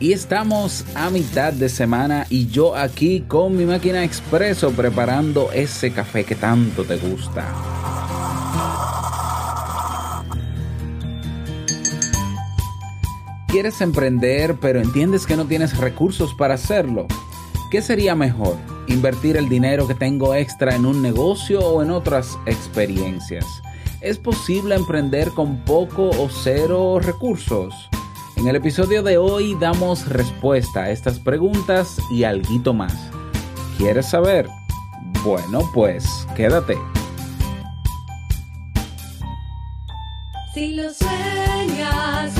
Y estamos a mitad de semana y yo aquí con mi máquina expreso preparando ese café que tanto te gusta. ¿Quieres emprender pero entiendes que no tienes recursos para hacerlo? ¿Qué sería mejor? ¿Invertir el dinero que tengo extra en un negocio o en otras experiencias? ¿Es posible emprender con poco o cero recursos? En el episodio de hoy damos respuesta a estas preguntas y algo más. ¿Quieres saber? Bueno, pues quédate. Si sueñas,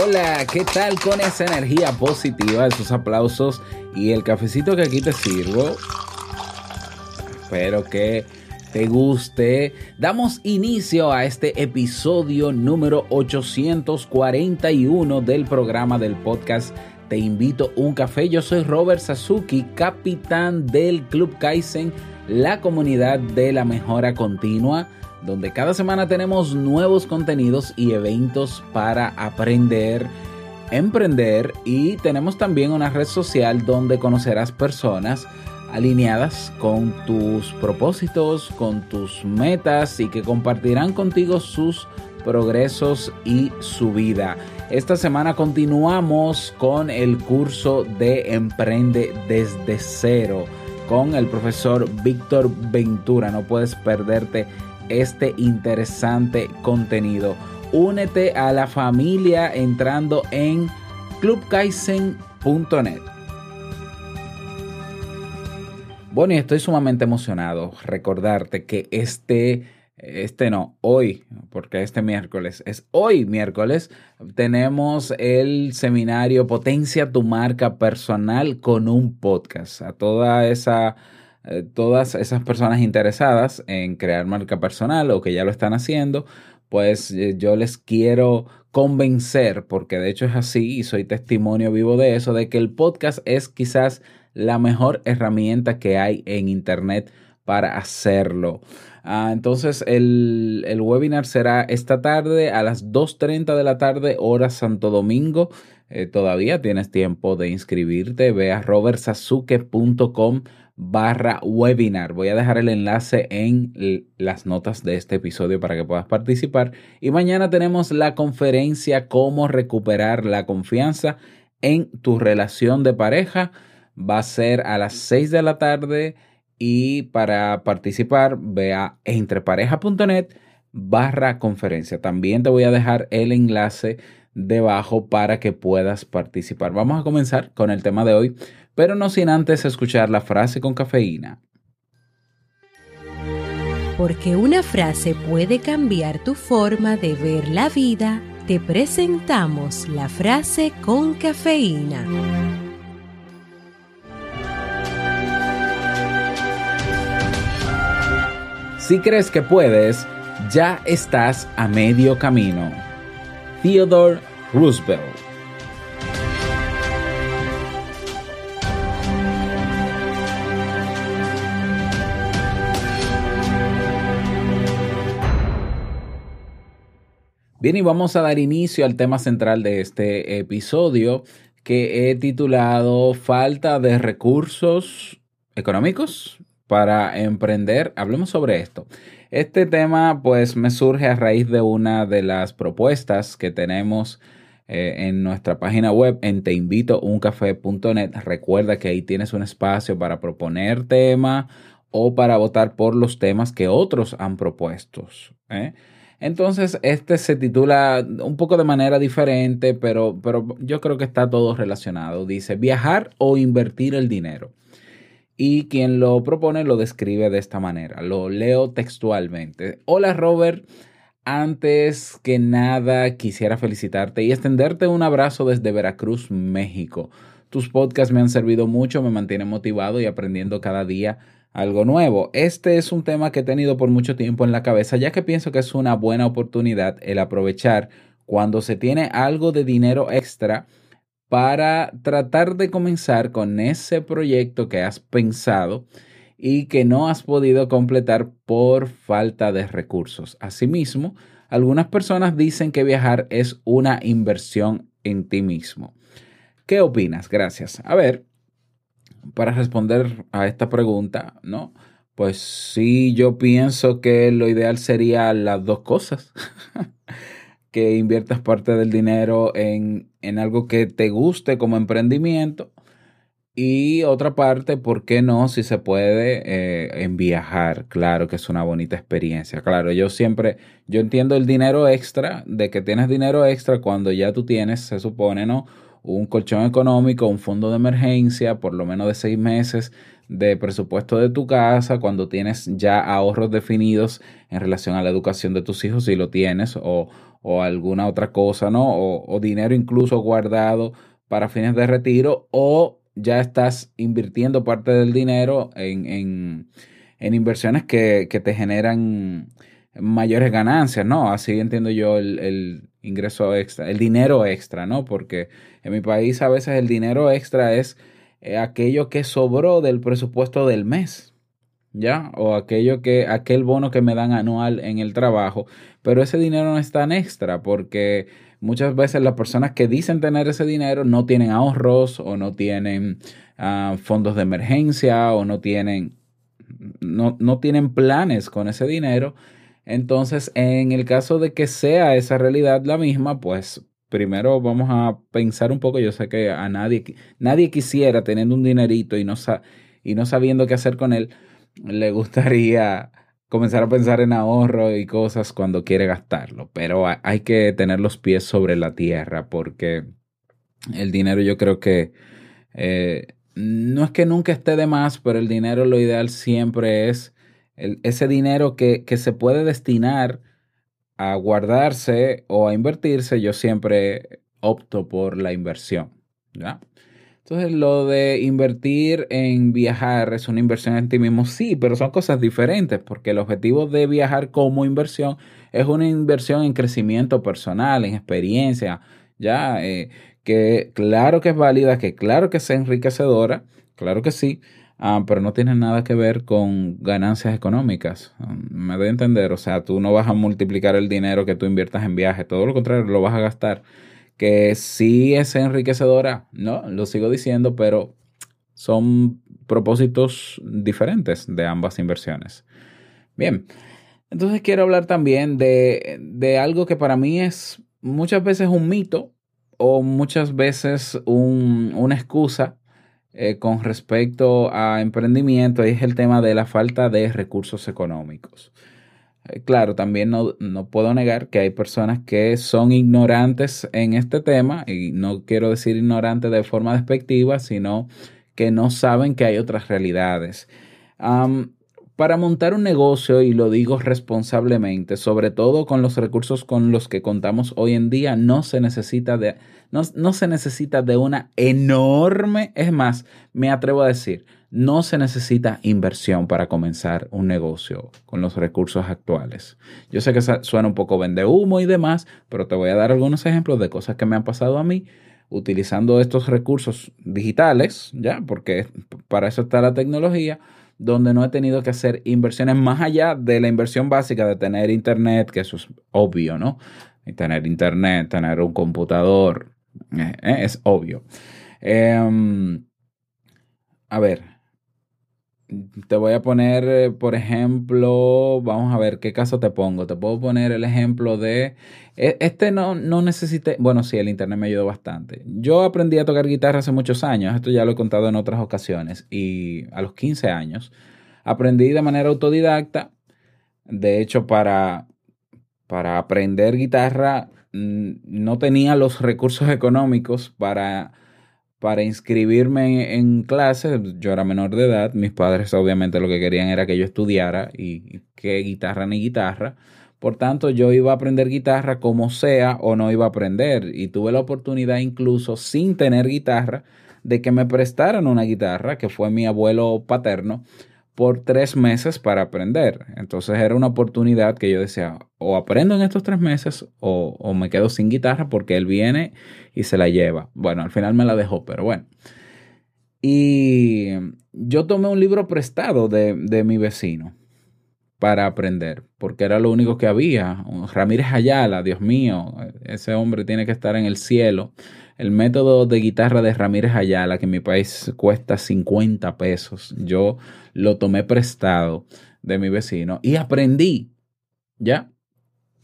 Hola, ¿qué tal con esa energía positiva, esos aplausos y el cafecito que aquí te sirvo? Espero que te guste. Damos inicio a este episodio número 841 del programa del podcast Te invito un café. Yo soy Robert Sasuki, capitán del Club Kaizen, la comunidad de la mejora continua donde cada semana tenemos nuevos contenidos y eventos para aprender, emprender y tenemos también una red social donde conocerás personas alineadas con tus propósitos, con tus metas y que compartirán contigo sus progresos y su vida. Esta semana continuamos con el curso de Emprende desde cero con el profesor Víctor Ventura. No puedes perderte este interesante contenido. Únete a la familia entrando en clubkaizen.net. Bueno, y estoy sumamente emocionado recordarte que este, este no, hoy, porque este miércoles es hoy miércoles, tenemos el seminario Potencia tu marca personal con un podcast. A toda esa eh, todas esas personas interesadas en crear marca personal o que ya lo están haciendo, pues eh, yo les quiero convencer, porque de hecho es así y soy testimonio vivo de eso, de que el podcast es quizás la mejor herramienta que hay en Internet para hacerlo. Ah, entonces el, el, webinar será esta tarde a las 2.30 de la tarde, hora Santo Domingo. Eh, todavía tienes tiempo de inscribirte. Ve a robertsazuke.com barra webinar. Voy a dejar el enlace en las notas de este episodio para que puedas participar. Y mañana tenemos la conferencia Cómo recuperar la confianza en tu relación de pareja. Va a ser a las 6 de la tarde y para participar ve a entrepareja.net barra conferencia. También te voy a dejar el enlace debajo para que puedas participar. Vamos a comenzar con el tema de hoy, pero no sin antes escuchar la frase con cafeína. Porque una frase puede cambiar tu forma de ver la vida, te presentamos la frase con cafeína. Si crees que puedes, ya estás a medio camino. Theodore Roosevelt. Bien, y vamos a dar inicio al tema central de este episodio que he titulado Falta de recursos económicos para emprender. Hablemos sobre esto. Este tema pues me surge a raíz de una de las propuestas que tenemos eh, en nuestra página web en teinvitouncafé.net. Recuerda que ahí tienes un espacio para proponer tema o para votar por los temas que otros han propuesto. ¿eh? Entonces, este se titula un poco de manera diferente, pero, pero yo creo que está todo relacionado. Dice, viajar o invertir el dinero. Y quien lo propone lo describe de esta manera. Lo leo textualmente. Hola Robert, antes que nada quisiera felicitarte y extenderte un abrazo desde Veracruz, México. Tus podcasts me han servido mucho, me mantienen motivado y aprendiendo cada día algo nuevo. Este es un tema que he tenido por mucho tiempo en la cabeza, ya que pienso que es una buena oportunidad el aprovechar cuando se tiene algo de dinero extra para tratar de comenzar con ese proyecto que has pensado y que no has podido completar por falta de recursos. Asimismo, algunas personas dicen que viajar es una inversión en ti mismo. ¿Qué opinas? Gracias. A ver, para responder a esta pregunta, ¿no? Pues sí, yo pienso que lo ideal sería las dos cosas. que inviertas parte del dinero en, en algo que te guste como emprendimiento y otra parte, ¿por qué no? Si se puede, eh, en viajar. Claro que es una bonita experiencia. Claro, yo siempre, yo entiendo el dinero extra, de que tienes dinero extra cuando ya tú tienes, se supone, ¿no? Un colchón económico, un fondo de emergencia, por lo menos de seis meses de presupuesto de tu casa, cuando tienes ya ahorros definidos en relación a la educación de tus hijos, si lo tienes, o, o alguna otra cosa, ¿no? O, dinero incluso guardado para fines de retiro, o ya estás invirtiendo parte del dinero en, en, en inversiones que, que, te generan mayores ganancias, ¿no? Así entiendo yo el, el, ingreso extra, el dinero extra, ¿no? Porque en mi país a veces el dinero extra es eh, aquello que sobró del presupuesto del mes. ¿Ya? O aquello que, aquel bono que me dan anual en el trabajo. Pero ese dinero no es tan extra porque muchas veces las personas que dicen tener ese dinero no tienen ahorros o no tienen uh, fondos de emergencia o no tienen, no, no tienen planes con ese dinero. Entonces, en el caso de que sea esa realidad la misma, pues primero vamos a pensar un poco. Yo sé que a nadie, nadie quisiera teniendo un dinerito y no, y no sabiendo qué hacer con él, le gustaría comenzar a pensar en ahorro y cosas cuando quiere gastarlo, pero hay que tener los pies sobre la tierra porque el dinero yo creo que eh, no es que nunca esté de más, pero el dinero lo ideal siempre es el, ese dinero que, que se puede destinar a guardarse o a invertirse, yo siempre opto por la inversión. ¿ya? Entonces, lo de invertir en viajar es una inversión en ti mismo, sí, pero son cosas diferentes, porque el objetivo de viajar como inversión es una inversión en crecimiento personal, en experiencia, ya, eh, que claro que es válida, que claro que es enriquecedora, claro que sí, uh, pero no tiene nada que ver con ganancias económicas. me doy a entender, o sea, tú no vas a multiplicar el dinero que tú inviertas en viaje, todo lo contrario, lo vas a gastar que sí es enriquecedora, ¿no? Lo sigo diciendo, pero son propósitos diferentes de ambas inversiones. Bien, entonces quiero hablar también de, de algo que para mí es muchas veces un mito o muchas veces un, una excusa eh, con respecto a emprendimiento, es el tema de la falta de recursos económicos. Eh, claro, también no, no, puedo negar que hay personas que son ignorantes en este tema, y no quiero decir ignorantes de forma despectiva, sino que no saben que hay otras realidades. Para montar un negocio, y lo digo responsablemente, sobre todo con los recursos con los que contamos hoy en día, no se necesita de, no, no se necesita de una enorme, es más, me atrevo a decir, no se necesita inversión para comenzar un negocio con los recursos actuales. Yo sé que suena un poco vende humo y demás, pero te voy a dar algunos ejemplos de cosas que me han pasado a mí utilizando estos recursos digitales, ya, porque para eso está la tecnología, donde no he tenido que hacer inversiones más allá de la inversión básica de tener internet, que eso es obvio, ¿no? Tener internet, tener un computador, eh, eh, es obvio. Eh, a ver, te voy a poner, eh, por ejemplo, vamos a ver qué caso te pongo. Te puedo poner el ejemplo de, e- este no, no necesité, bueno, sí, el internet me ayudó bastante. Yo aprendí a tocar guitarra hace muchos años, esto ya lo he contado en otras ocasiones, y a los 15 años aprendí de manera autodidacta. De hecho, para, para aprender guitarra no tenía los recursos económicos para para inscribirme en, clases, yo era menor de edad, mis padres obviamente lo que querían era que yo estudiara y, y que guitarra ni guitarra. Por tanto, yo iba a aprender guitarra como sea o no iba a aprender. Y tuve la oportunidad incluso sin tener guitarra de que me prestaran una guitarra, que fue mi abuelo paterno, por tres meses para aprender. Entonces era una oportunidad que yo decía, o aprendo en estos tres meses o, o me quedo sin guitarra porque él viene y se la lleva. Bueno, al final me la dejó, pero bueno. Y yo tomé un libro prestado de, de mi vecino para aprender, porque era lo único que había. Ramírez Ayala, Dios mío, ese hombre tiene que estar en el cielo. El método de guitarra de Ramírez Ayala, que en mi país cuesta 50 pesos, yo lo tomé prestado de mi vecino y aprendí, ¿ya?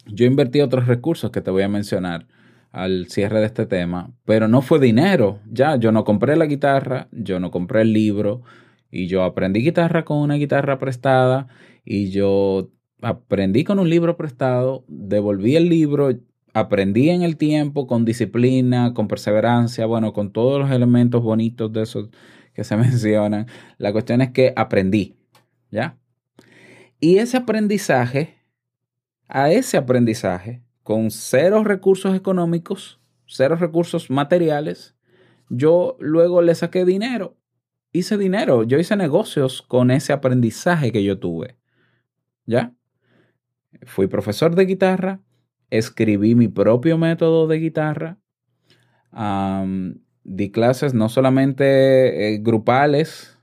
Yo invertí otros recursos que te voy a mencionar al cierre de este tema, pero no fue dinero, ya, yo no compré la guitarra, yo no compré el libro y yo aprendí guitarra con una guitarra prestada y yo aprendí con un libro prestado, devolví el libro, aprendí en el tiempo con disciplina, con perseverancia, bueno, con todos los elementos bonitos de esos que se mencionan. La cuestión es que aprendí, ¿ya? Y ese aprendizaje, a ese aprendizaje, con cero recursos económicos, cero recursos materiales, yo luego le saqué dinero. Hice dinero, yo hice negocios con ese aprendizaje que yo tuve. ¿Ya? Fui profesor de guitarra, escribí mi propio método de guitarra, di clases no solamente eh, grupales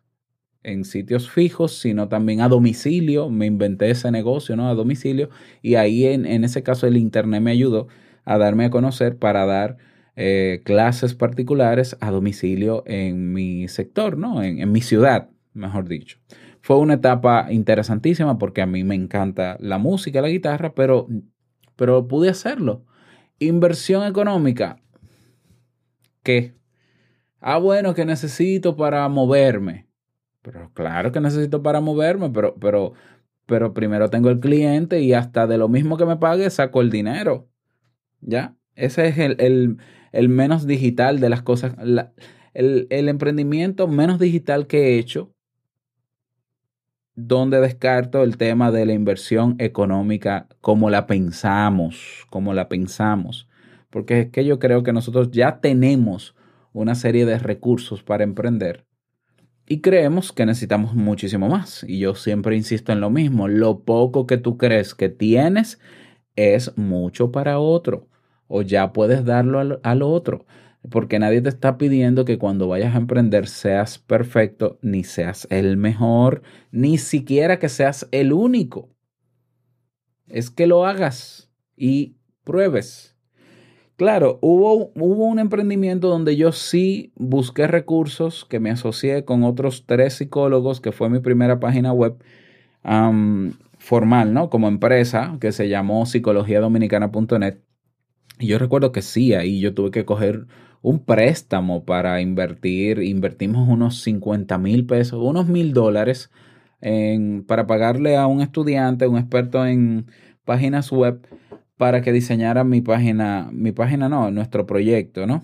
en sitios fijos, sino también a domicilio. Me inventé ese negocio, ¿no? A domicilio. Y ahí en, en ese caso el Internet me ayudó a darme a conocer para dar eh, clases particulares a domicilio en mi sector, ¿no? En, en mi ciudad, mejor dicho. Fue una etapa interesantísima porque a mí me encanta la música, la guitarra, pero, pero pude hacerlo. Inversión económica. ¿Qué? Ah, bueno, que necesito para moverme. Pero claro que necesito para moverme, pero, pero, pero primero tengo el cliente y hasta de lo mismo que me pague saco el dinero. ¿Ya? Ese es el, el, el menos digital de las cosas. la- el, el emprendimiento menos digital que he hecho, donde descarto el tema de la inversión económica como la pensamos, como la pensamos. Porque es que yo creo que nosotros ya tenemos una serie de recursos para emprender y creemos que necesitamos muchísimo más. Y yo siempre insisto en lo mismo, lo poco que tú crees que tienes es mucho para otro o ya puedes darlo al, al otro. Porque nadie te está pidiendo que cuando vayas a emprender seas perfecto, ni seas el mejor, ni siquiera que seas el único. Es que lo hagas y pruebes. Claro, hubo, hubo un emprendimiento donde yo sí busqué recursos, que me asocié con otros tres psicólogos, que fue mi primera página web formal, ¿no? Como empresa, que se llamó psicologiadominicana.net. Y yo recuerdo que sí, ahí yo tuve que coger un préstamo para invertir. Invertimos unos 50 mil pesos, unos mil dólares para pagarle a un estudiante, un experto en páginas web, para que diseñara mi página, mi página no, nuestro proyecto, ¿no?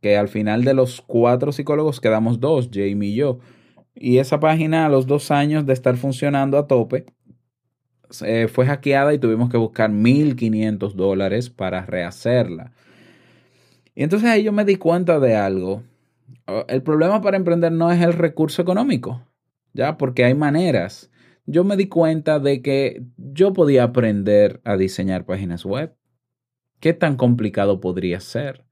Que al final de los cuatro psicólogos quedamos dos, Jamie y yo. Y esa página a los dos años de estar funcionando a tope, eh, fue hackeada y tuvimos que buscar 1.500 dólares para rehacerla. Y entonces ahí yo me di cuenta de algo. El problema para emprender no es el recurso económico, ¿ya? Porque hay maneras. Yo me di cuenta de que yo podía aprender a diseñar páginas web. ¿Qué tan complicado podría ser?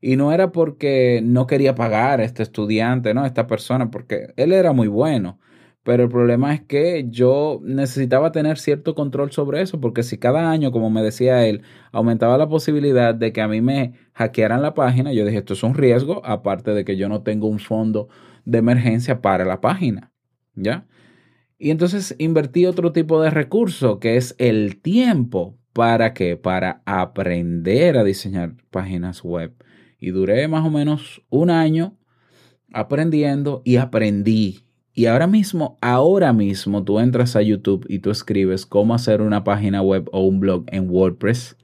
Y no era porque no quería pagar a este estudiante, ¿no? A esta persona, porque él era muy bueno. Pero el problema es que yo necesitaba tener cierto control sobre eso, porque si cada año, como me decía él, aumentaba la posibilidad de que a mí me hackearan la página, yo dije, esto es un riesgo, aparte de que yo no tengo un fondo de emergencia para la página, ¿ya? Y entonces invertí otro tipo de recurso que es el tiempo. ¿Para qué? Para aprender a diseñar páginas web. Y duré más o menos un año aprendiendo y aprendí. Y ahora mismo, ahora mismo tú entras a YouTube y tú escribes cómo hacer una página web o un blog en WordPress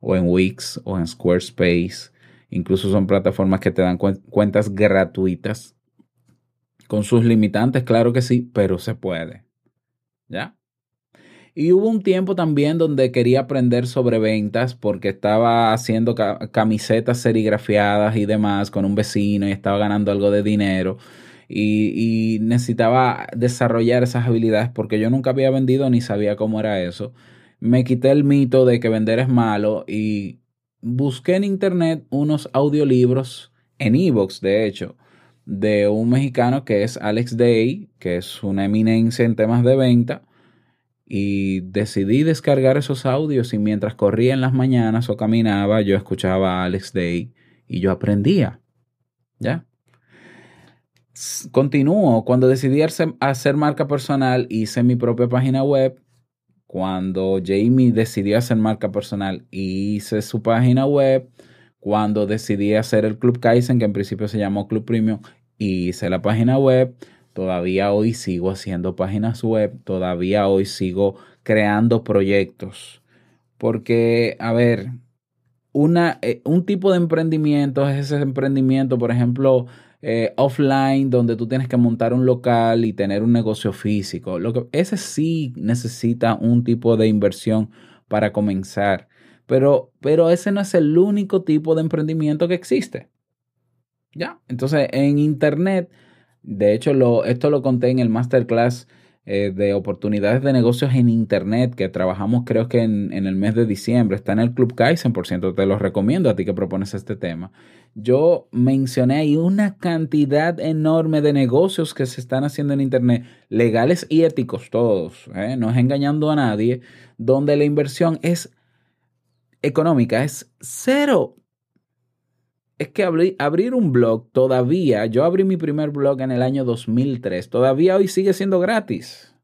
o en Wix o en Squarespace. Incluso son plataformas que te dan cuentas gratuitas. Con sus limitantes, claro que sí, pero se puede. ¿Ya? Y hubo un tiempo también donde quería aprender sobre ventas porque estaba haciendo camisetas serigrafiadas y demás con un vecino y estaba ganando algo de dinero. Y, necesitaba desarrollar esas habilidades porque yo nunca había vendido ni sabía cómo era eso. Me quité el mito de que vender es malo y busqué en internet unos audiolibros en Evox, de hecho, de un mexicano que es Alex Day, que es una eminencia en temas de venta y decidí descargar esos audios y mientras corría en las mañanas o caminaba, yo escuchaba a Alex Day y yo aprendía. ¿Ya? Continúo. Cuando decidí hacer marca personal, hice mi propia página web. Cuando Jamie decidió hacer marca personal, hice su página web. Cuando decidí hacer el Club Kaizen, que en principio se llamó Club Premium, hice la página web. Todavía hoy sigo haciendo páginas web, todavía hoy sigo creando proyectos. Porque, a ver, una, eh, un tipo de emprendimiento es ese emprendimiento, por ejemplo, eh, offline, donde tú tienes que montar un local y tener un negocio físico. Lo que, ese sí necesita un tipo de inversión para comenzar. Pero, pero ese no es el único tipo de emprendimiento que existe. ¿Ya? Entonces, en Internet de hecho, lo, esto lo conté en el masterclass eh, de oportunidades de negocios en Internet que trabajamos creo que en, en, el mes de diciembre. Está en el Club Kaizen, por ciento, te lo recomiendo a ti que propones este tema. Yo mencioné ahí una cantidad enorme de negocios que se están haciendo en Internet, legales y éticos todos, ¿eh? no es engañando a nadie, donde la inversión es económica, es cero es que abrir, un blog todavía, yo abrí mi primer blog en el año 2003, todavía hoy sigue siendo gratis.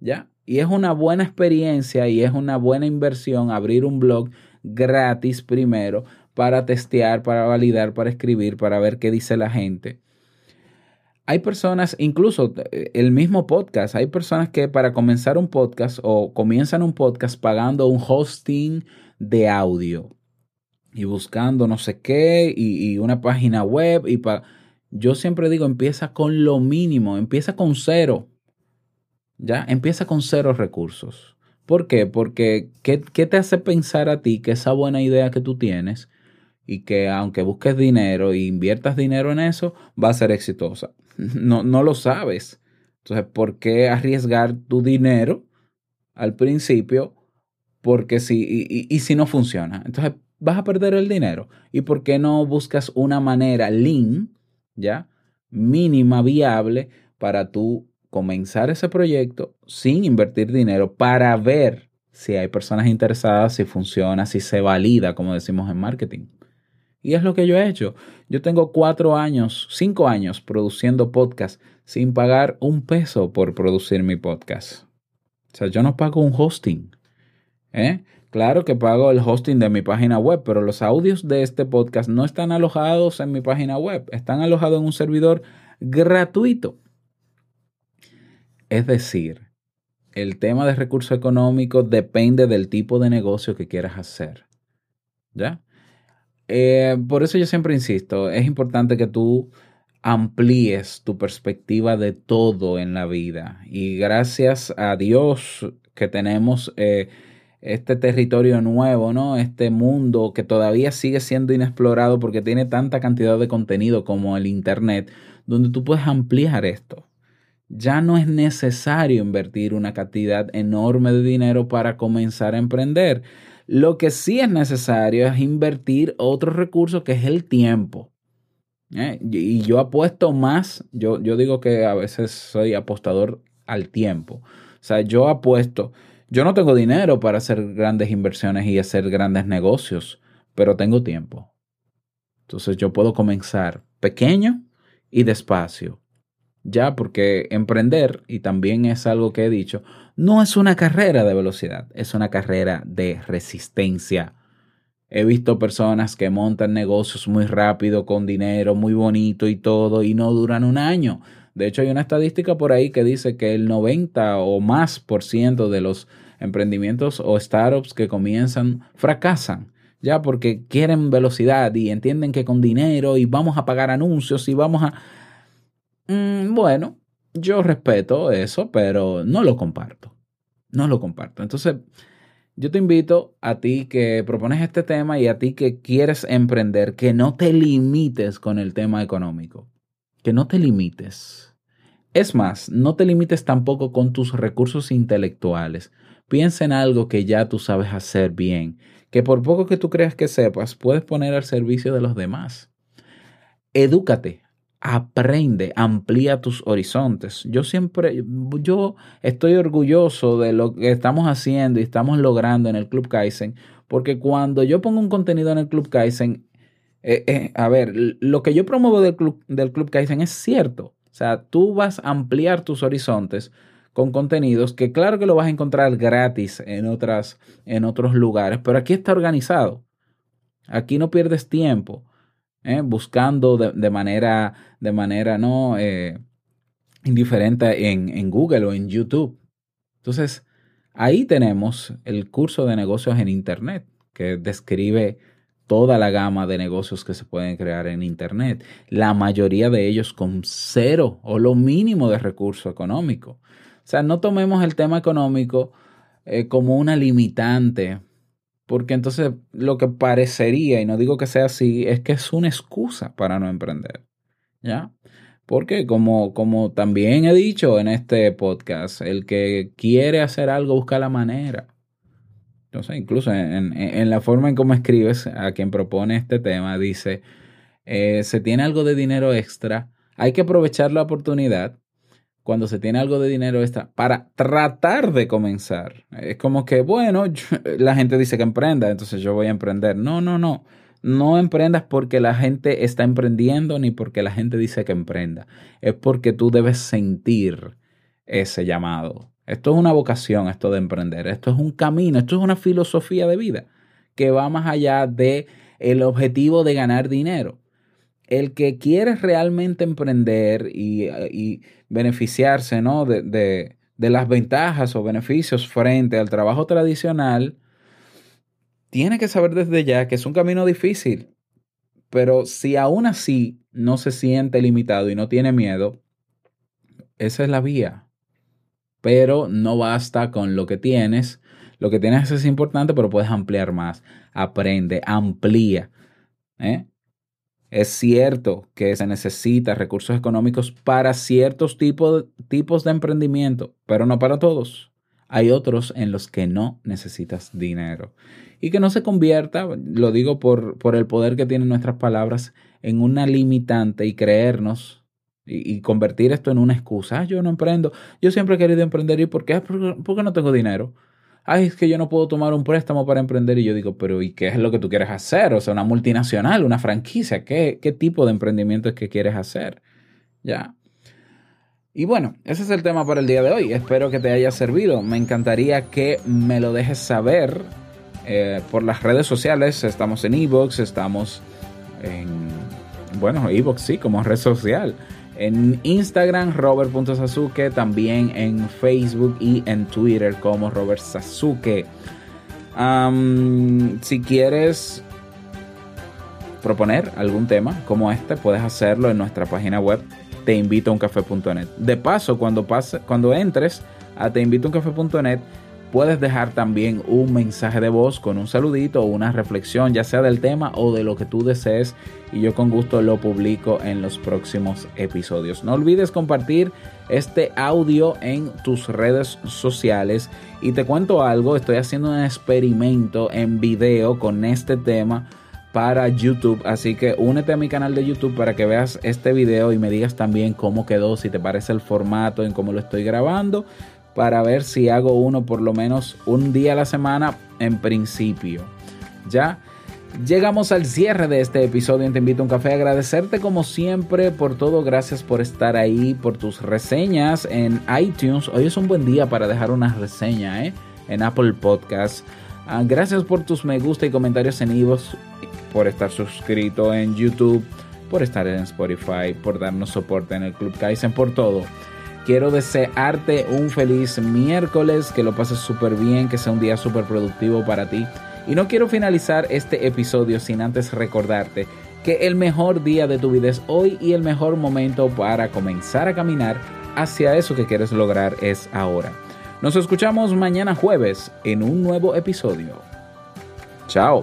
¿Ya? Y es una buena experiencia y es una buena inversión abrir un blog gratis primero para testear, para validar, para escribir, para ver qué dice la gente. Hay personas, incluso eh, el mismo podcast, hay personas que para comenzar un podcast o comienzan un podcast pagando un hosting de audio y buscando no sé qué y, una página web y. Yo siempre digo, empieza con lo mínimo, empieza con cero. ¿Ya? Empieza con cero recursos. ¿Por qué? Porque ¿qué, ¿qué, te hace pensar a ti que esa buena idea que tú tienes y que aunque busques dinero e inviertas dinero en eso, va a ser exitosa? No, no lo sabes. Entonces, ¿por qué arriesgar tu dinero al principio? Porque si, y, si no funciona. Entonces, vas a perder el dinero. ¿Y por qué no buscas una manera lean, ya, mínima, viable, para tú comenzar ese proyecto sin invertir dinero para ver si hay personas interesadas, si funciona, si se valida, como decimos en marketing? Y es lo que yo he hecho. Yo tengo cuatro años, cinco años produciendo podcast sin pagar un peso por producir mi podcast. O sea, yo no pago un hosting. ¿eh? Claro que pago el hosting de mi página web, pero los audios de este podcast no están alojados en mi página web, están alojados en un servidor gratuito. Es decir, el tema de recursos económicos depende del tipo de negocio que quieras hacer. ¿Ya? Eh, por eso yo siempre insisto, es importante que tú amplíes tu perspectiva de todo en la vida. Y gracias a Dios que tenemos... Eh, este territorio nuevo, ¿no? Este mundo que todavía sigue siendo inexplorado porque tiene tanta cantidad de contenido como el Internet, donde tú puedes ampliar esto. Ya no es necesario invertir una cantidad enorme de dinero para comenzar a emprender. Lo que sí es necesario es invertir otro recurso que es el tiempo. ¿eh? Y yo apuesto más, yo, yo digo que a veces soy apostador al tiempo. O sea, yo apuesto yo no tengo dinero para hacer grandes inversiones y hacer grandes negocios, pero tengo tiempo. Entonces yo puedo comenzar pequeño y despacio. Ya, porque emprender, y también es algo que he dicho, no es una carrera de velocidad, es una carrera de resistencia. He visto personas que montan negocios muy rápido, con dinero muy bonito y todo, y no duran un año. De hecho, hay una estadística por ahí que dice que el 90 o más por ciento de los emprendimientos o startups que comienzan fracasan. Ya porque quieren velocidad y entienden que con dinero y vamos a pagar anuncios y vamos a... Mm, bueno, yo respeto eso, pero no lo comparto. No lo comparto. Entonces, yo te invito a ti que propones este tema y a ti que quieres emprender, que no te limites con el tema económico. Que no te limites. Es más, no te limites tampoco con tus recursos intelectuales. Piensa en algo que ya tú sabes hacer bien, que por poco que tú creas que sepas, puedes poner al servicio de los demás. Edúcate, aprende, amplía tus horizontes. Yo siempre, yo estoy orgulloso de lo que estamos haciendo y estamos logrando en el Club Kaizen, porque cuando yo pongo un contenido en el Club Kaizen, eh, eh, a ver, lo que yo promuevo del Club, del Club Kaizen es cierto. O sea, tú vas a ampliar tus horizontes con contenidos que claro que lo vas a encontrar gratis en, otras, en otros lugares, pero aquí está organizado. Aquí no pierdes tiempo ¿eh? buscando de, manera, de manera no eh, indiferente en, en Google o en YouTube. Entonces, ahí tenemos el curso de negocios en Internet que describe toda la gama de negocios que se pueden crear en Internet, la mayoría de ellos con cero o lo mínimo de recurso económico. O sea, no tomemos el tema económico eh, como una limitante, porque entonces lo que parecería, y no digo que sea así, es que es una excusa para no emprender. ¿Ya? Porque como, como también he dicho en este podcast, el que quiere hacer algo busca la manera. Entonces, incluso en, en la forma en cómo escribes a quien propone este tema, dice, eh, se tiene algo de dinero extra, hay que aprovechar la oportunidad cuando se tiene algo de dinero extra para tratar de comenzar. Es como que, bueno, la gente dice que emprenda, entonces yo voy a emprender. No, no, no. No emprendas porque la gente está emprendiendo ni porque la gente dice que emprenda. Es porque tú debes sentir ese llamado. Esto es una vocación, esto de emprender. Esto es un camino, esto es una filosofía de vida que va más allá de el objetivo de ganar dinero. El que quiere realmente emprender y, beneficiarse ¿no? de, de, de las ventajas o beneficios frente al trabajo tradicional, tiene que saber desde ya que es un camino difícil. Pero si aún así no se siente limitado y no tiene miedo, esa es la vía. Pero no basta con lo que tienes. Lo que tienes es importante, pero puedes ampliar más. Aprende, amplía. ¿eh? Es cierto que se necesita recursos económicos para ciertos tipos, tipos de emprendimiento, pero no para todos. Hay otros en los que no necesitas dinero. Y que no se convierta, lo digo por, por el poder que tienen nuestras palabras, en una limitante y creernos y, convertir esto en una excusa. Ah, yo no emprendo. Yo siempre he querido emprender. ¿Y por qué? Porque no tengo dinero. Ay, es que yo no puedo tomar un préstamo para emprender. Y yo digo, pero ¿y qué es lo que tú quieres hacer? O sea, una multinacional, una franquicia. ¿Qué, qué tipo de emprendimiento es que quieres hacer? Ya. Y bueno, ese es el tema para el día de hoy. Espero que te haya servido. Me encantaría que me lo dejes saber eh, por las redes sociales. Estamos en Evox, estamos en. Bueno, Evox sí, como red social. En Instagram, Robert.Sasuke. También en Facebook y en Twitter como Robert Sasuke. Si quieres proponer algún tema como este, puedes hacerlo en nuestra página web teinvitouncafe.net. De paso, cuando, pase, cuando entres a teinvitouncafe.net, puedes dejar también un mensaje de voz con un saludito o una reflexión, ya sea del tema o de lo que tú desees, y yo con gusto lo publico en los próximos episodios. No olvides compartir este audio en tus redes sociales. Y te cuento algo, estoy haciendo un experimento en video con este tema para YouTube. Así que únete a mi canal de YouTube para que veas este video y me digas también cómo quedó, si te parece el formato, en cómo lo estoy grabando, para ver si hago uno por lo menos un día a la semana en principio. ¿Ya? Llegamos al cierre de este episodio Te Invito a un Café. Agradecerte como siempre por todo. Gracias por estar ahí, por tus reseñas en iTunes. Hoy es un buen día para dejar una reseña ¿eh? en Apple Podcasts. Ah, gracias por tus me gusta y comentarios en iVoox, por estar suscrito en YouTube, por estar en Spotify, por darnos soporte en el Club Kaizen, por todo. Quiero desearte un feliz miércoles, que lo pases súper bien, que sea un día súper productivo para ti. Y no quiero finalizar este episodio sin antes recordarte que el mejor día de tu vida es hoy y el mejor momento para comenzar a caminar hacia eso que quieres lograr es ahora. Nos escuchamos mañana jueves en un nuevo episodio. Chao.